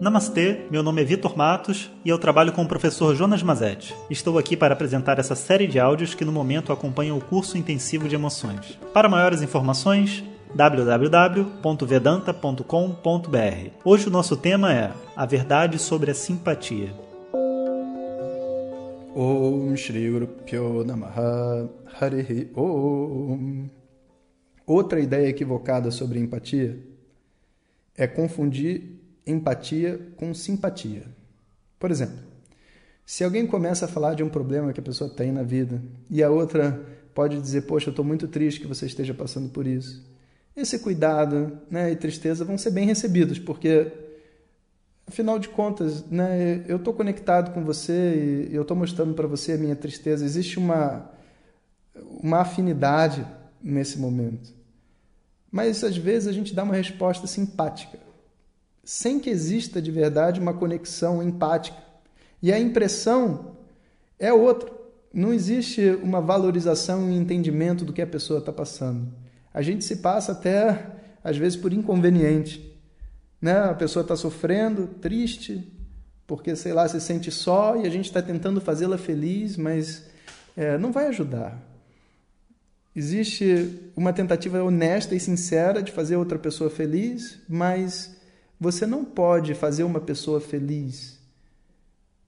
Namastê, meu nome é Vitor Matos e eu trabalho com o professor Jonas Mazetti. Estou aqui para apresentar essa série de áudios que no momento acompanham o curso intensivo de emoções. Para maiores informações, www.vedanta.com.br. Hoje o nosso tema é a verdade sobre a simpatia. Om Shri Namaha Harihi Om. Outra ideia equivocada sobre empatia é confundir empatia com simpatia. Por exemplo, se alguém começa a falar de um problema que a pessoa tem na vida e a outra pode dizer: Poxa, eu estou muito triste que você esteja passando por isso. Esse cuidado né, e tristeza vão ser bem recebidos, porque, afinal de contas, né, eu estou conectado com você e eu estou mostrando para você a minha tristeza. Existe uma, uma afinidade nesse momento. Mas às vezes a gente dá uma resposta simpática sem que exista de verdade uma conexão empática. E a impressão é outra. Não existe uma valorização e entendimento do que a pessoa está passando. A gente se passa até, às vezes, por inconveniente. Né? A pessoa está sofrendo, triste, porque, sei lá, se sente só e a gente está tentando fazê-la feliz, mas é, não vai ajudar. Existe uma tentativa honesta e sincera de fazer outra pessoa feliz, mas você não pode fazer uma pessoa feliz.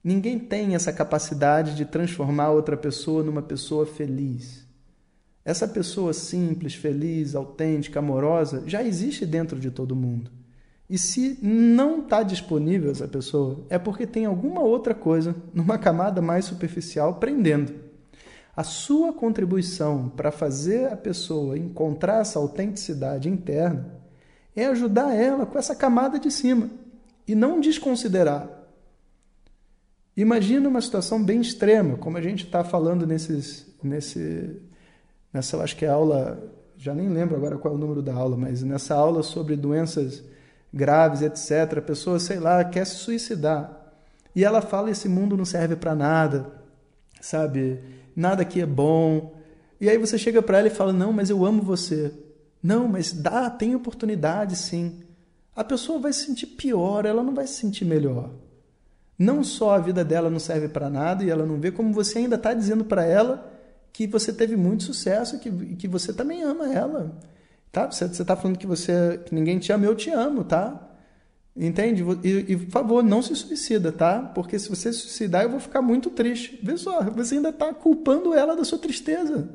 Ninguém tem essa capacidade de transformar outra pessoa numa pessoa feliz. Essa pessoa simples, feliz, autêntica, amorosa já existe dentro de todo mundo. E se não está disponível essa pessoa, é porque tem alguma outra coisa numa camada mais superficial prendendo. A sua contribuição para fazer a pessoa encontrar essa autenticidade interna é ajudar ela com essa camada de cima e não desconsiderar. Imagina uma situação bem extrema, como a gente está falando nesses, nesse, nessa, eu acho que é aula, já nem lembro agora qual é o número da aula, mas nessa aula sobre doenças graves, etc. A pessoa, sei lá, quer se suicidar. E ela fala: esse mundo não serve para nada, sabe? Nada aqui é bom. E aí você chega para ela e fala: não, mas eu amo você. Não, mas dá, tem oportunidade sim. A pessoa vai se sentir pior, ela não vai se sentir melhor. Não só a vida dela não serve para nada e ela não vê, como você ainda está dizendo para ela que você teve muito sucesso e que, que você também ama ela. Tá? Você está falando que você que ninguém te ama, eu te amo, tá? Entende? E, e, por favor, não se suicida, tá? Porque se você se suicidar, eu vou ficar muito triste. Vê só, você ainda está culpando ela da sua tristeza.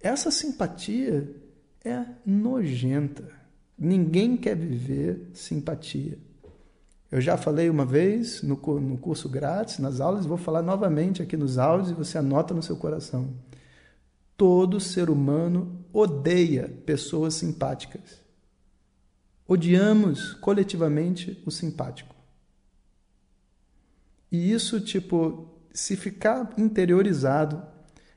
Essa simpatia é nojenta. Ninguém quer viver simpatia. Eu já falei uma vez no, no curso grátis, nas aulas, vou falar novamente aqui nos áudios e você anota no seu coração. Todo ser humano odeia pessoas simpáticas. Odiamos coletivamente o simpático. E isso, tipo, se ficar interiorizado,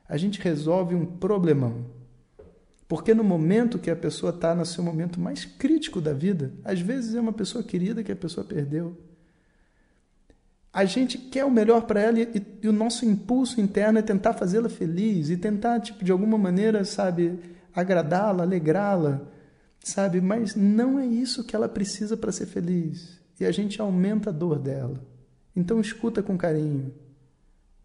a gente resolve um problemão. Porque no momento que a pessoa está no seu momento mais crítico da vida, às vezes é uma pessoa querida que a pessoa perdeu. A gente quer o melhor para ela e, e, o nosso impulso interno é tentar fazê-la feliz e tentar, tipo, de alguma maneira, sabe, agradá-la, alegrá-la, sabe? Mas não é isso que ela precisa para ser feliz. E a gente aumenta a dor dela. Então escuta com carinho.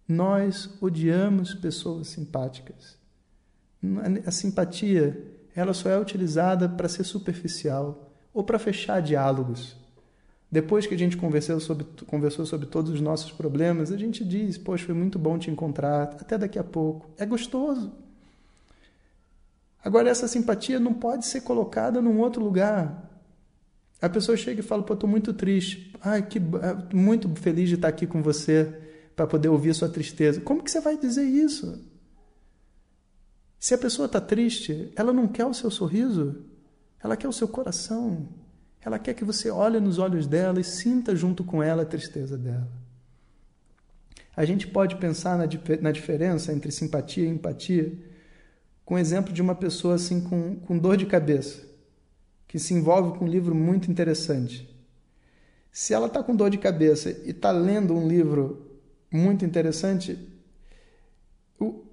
Nós odiamos pessoas simpáticas. A simpatia, ela só é utilizada para ser superficial ou para fechar diálogos. Depois que a gente conversou sobre, conversou sobre todos os nossos problemas, a gente diz: Poxa, foi muito bom te encontrar, até daqui a pouco. É gostoso. Agora, essa simpatia não pode ser colocada num outro lugar. A pessoa chega e fala: Pô, estou muito triste. Ai, que, é, muito feliz de estar aqui com você para poder ouvir a sua tristeza. Como que você vai dizer isso? Se a pessoa está triste, ela não quer o seu sorriso, ela quer o seu coração. Ela quer que você olhe nos olhos dela e sinta junto com ela a tristeza dela. A gente pode pensar na, na diferença entre simpatia e empatia com o exemplo de uma pessoa assim com, com dor de cabeça, que se envolve com um livro muito interessante. Se ela está com dor de cabeça e está lendo um livro muito interessante, o,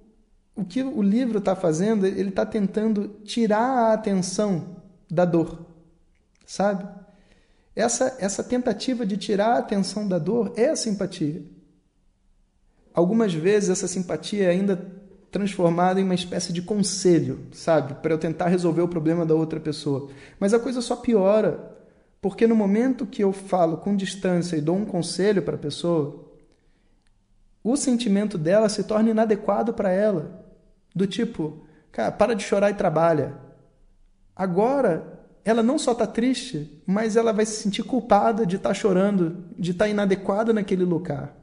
o que o livro está fazendo, ele está tentando tirar a atenção da dor, sabe? Essa, essa tentativa de tirar a atenção da dor é a simpatia. Algumas vezes essa simpatia é ainda transformada em uma espécie de conselho, sabe? Para eu tentar resolver o problema da outra pessoa. Mas a coisa só piora, porque no momento que eu falo com distância e dou um conselho para a pessoa, o sentimento dela se torna inadequado para ela. Do tipo, cara, para de chorar e trabalha. Agora, ela não só está triste, mas ela vai se sentir culpada de estar tá chorando, de estar tá inadequada naquele lugar.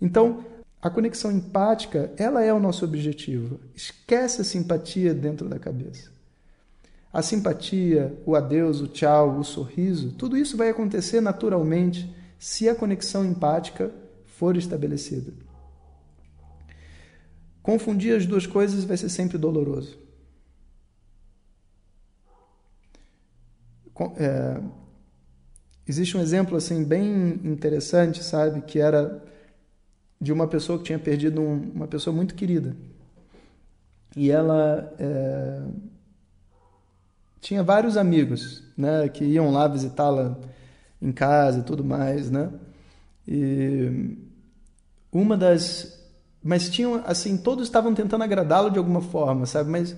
Então, a conexão empática, ela é o nosso objetivo. Esquece a simpatia dentro da cabeça. A simpatia, o adeus, o tchau, o sorriso, tudo isso vai acontecer naturalmente se a conexão empática for estabelecida. Confundir as duas coisas vai ser sempre doloroso. É, existe um exemplo assim bem interessante, sabe, que era de uma pessoa que tinha perdido um, uma pessoa muito querida. E ela é, tinha vários amigos, né, que iam lá visitá-la em casa e tudo mais, né? E uma das mas tinham assim, todos estavam tentando agradá-lo de alguma forma, sabe? Mas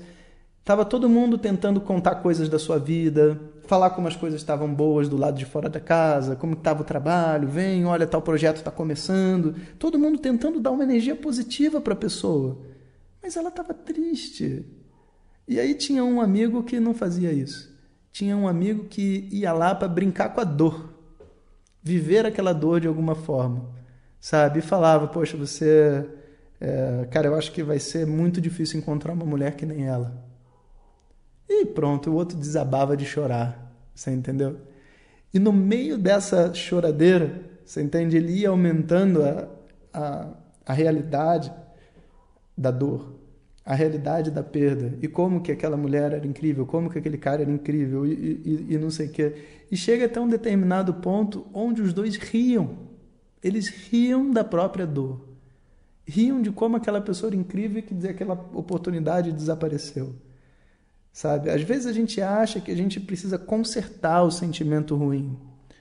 estava todo mundo tentando contar coisas da sua vida, falar como as coisas estavam boas do lado de fora da casa, como estava o trabalho, vem, olha, tal projeto está começando. Todo mundo tentando dar uma energia positiva para a pessoa. Mas ela estava triste. E aí tinha um amigo que não fazia isso. Tinha um amigo que ia lá para brincar com a dor. Viver aquela dor de alguma forma. Sabe? E falava, poxa, você... É, cara, eu acho que vai ser muito difícil encontrar uma mulher que nem ela. E pronto, o outro desabava de chorar. Você entendeu? E no meio dessa choradeira, você entende? Ele ia aumentando a, a, a realidade da dor, a realidade da perda. E como que aquela mulher era incrível, como que aquele cara era incrível, e, e, e não sei o quê. E chega até um determinado ponto onde os dois riam. Eles riam da própria dor. Riam de como aquela pessoa era incrível e que aquela oportunidade desapareceu sabe? Às vezes a gente acha que a gente precisa consertar o sentimento ruim,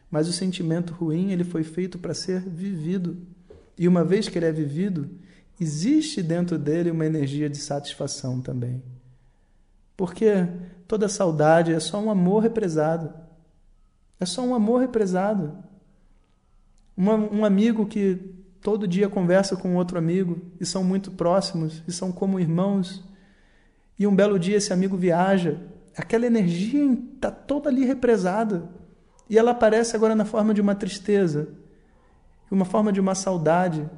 mas o sentimento ruim ele foi feito para ser vivido. E uma vez que ele é vivido, existe dentro dele uma energia de satisfação também. Porque toda saudade é só um amor represado. É só um amor represado. Uma, um amigo que todo dia conversa com outro amigo e são muito próximos e são como irmãos e um belo dia esse amigo viaja, aquela energia está toda ali represada. E ela aparece agora na forma de uma tristeza, uma forma de uma saudade.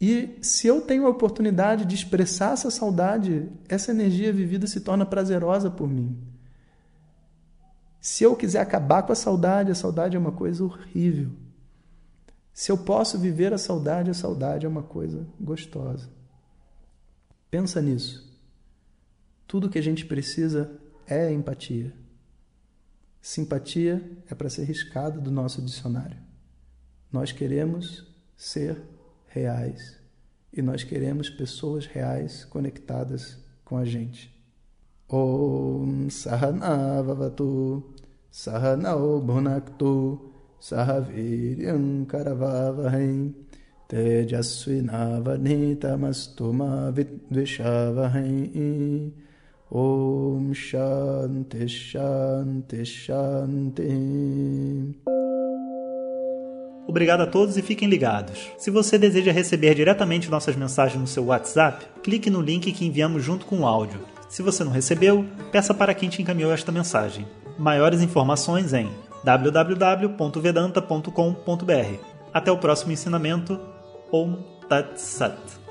E se eu tenho a oportunidade de expressar essa saudade, essa energia vivida se torna prazerosa por mim. Se eu quiser acabar com a saudade, a saudade é uma coisa horrível. Se eu posso viver a saudade, a saudade é uma coisa gostosa. Pensa nisso. Tudo que a gente precisa é empatia. Simpatia é para ser riscada do nosso dicionário. Nós queremos ser reais e nós queremos pessoas reais conectadas com a gente. Om Sahana Vavatu Sahanao Bhunaktu Sahaviryam Karavavahai Tejasvinavanitamastuma Vidvishavahai Om Shanti Shanti Shanti. Obrigado a todos e fiquem ligados. Se você deseja receber diretamente nossas mensagens no seu WhatsApp, clique no link que enviamos junto com o áudio. Se você não recebeu, peça para quem te encaminhou esta mensagem. Maiores informações em www.vedanta.com.br. Até o próximo ensinamento. Om Tat Sat.